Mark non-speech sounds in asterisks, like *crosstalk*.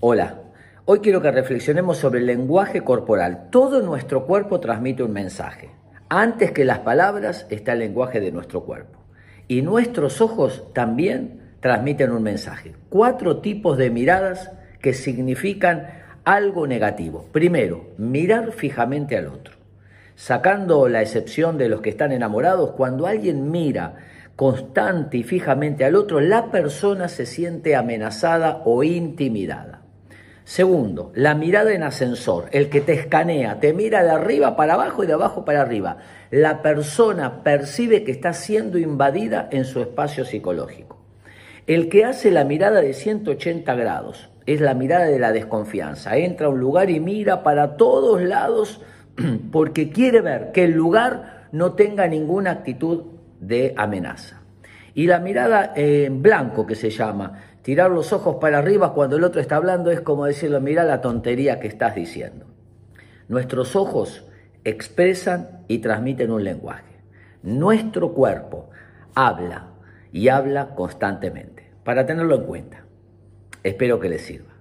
Hola, hoy quiero que reflexionemos sobre el lenguaje corporal. Todo nuestro cuerpo transmite un mensaje. Antes que las palabras está el lenguaje de nuestro cuerpo. Y nuestros ojos también transmiten un mensaje. Cuatro tipos de miradas que significan algo negativo. Primero, mirar fijamente al otro. Sacando la excepción de los que están enamorados, cuando alguien mira constante y fijamente al otro, la persona se siente amenazada o intimidada. Segundo, la mirada en ascensor, el que te escanea, te mira de arriba para abajo y de abajo para arriba. La persona percibe que está siendo invadida en su espacio psicológico. El que hace la mirada de 180 grados es la mirada de la desconfianza. Entra a un lugar y mira para todos lados *clears throat* porque quiere ver que el lugar no tenga ninguna actitud de amenaza. Y la mirada en blanco que se llama, tirar los ojos para arriba cuando el otro está hablando es como decirle, mira la tontería que estás diciendo. Nuestros ojos expresan y transmiten un lenguaje. Nuestro cuerpo habla y habla constantemente, para tenerlo en cuenta. Espero que les sirva.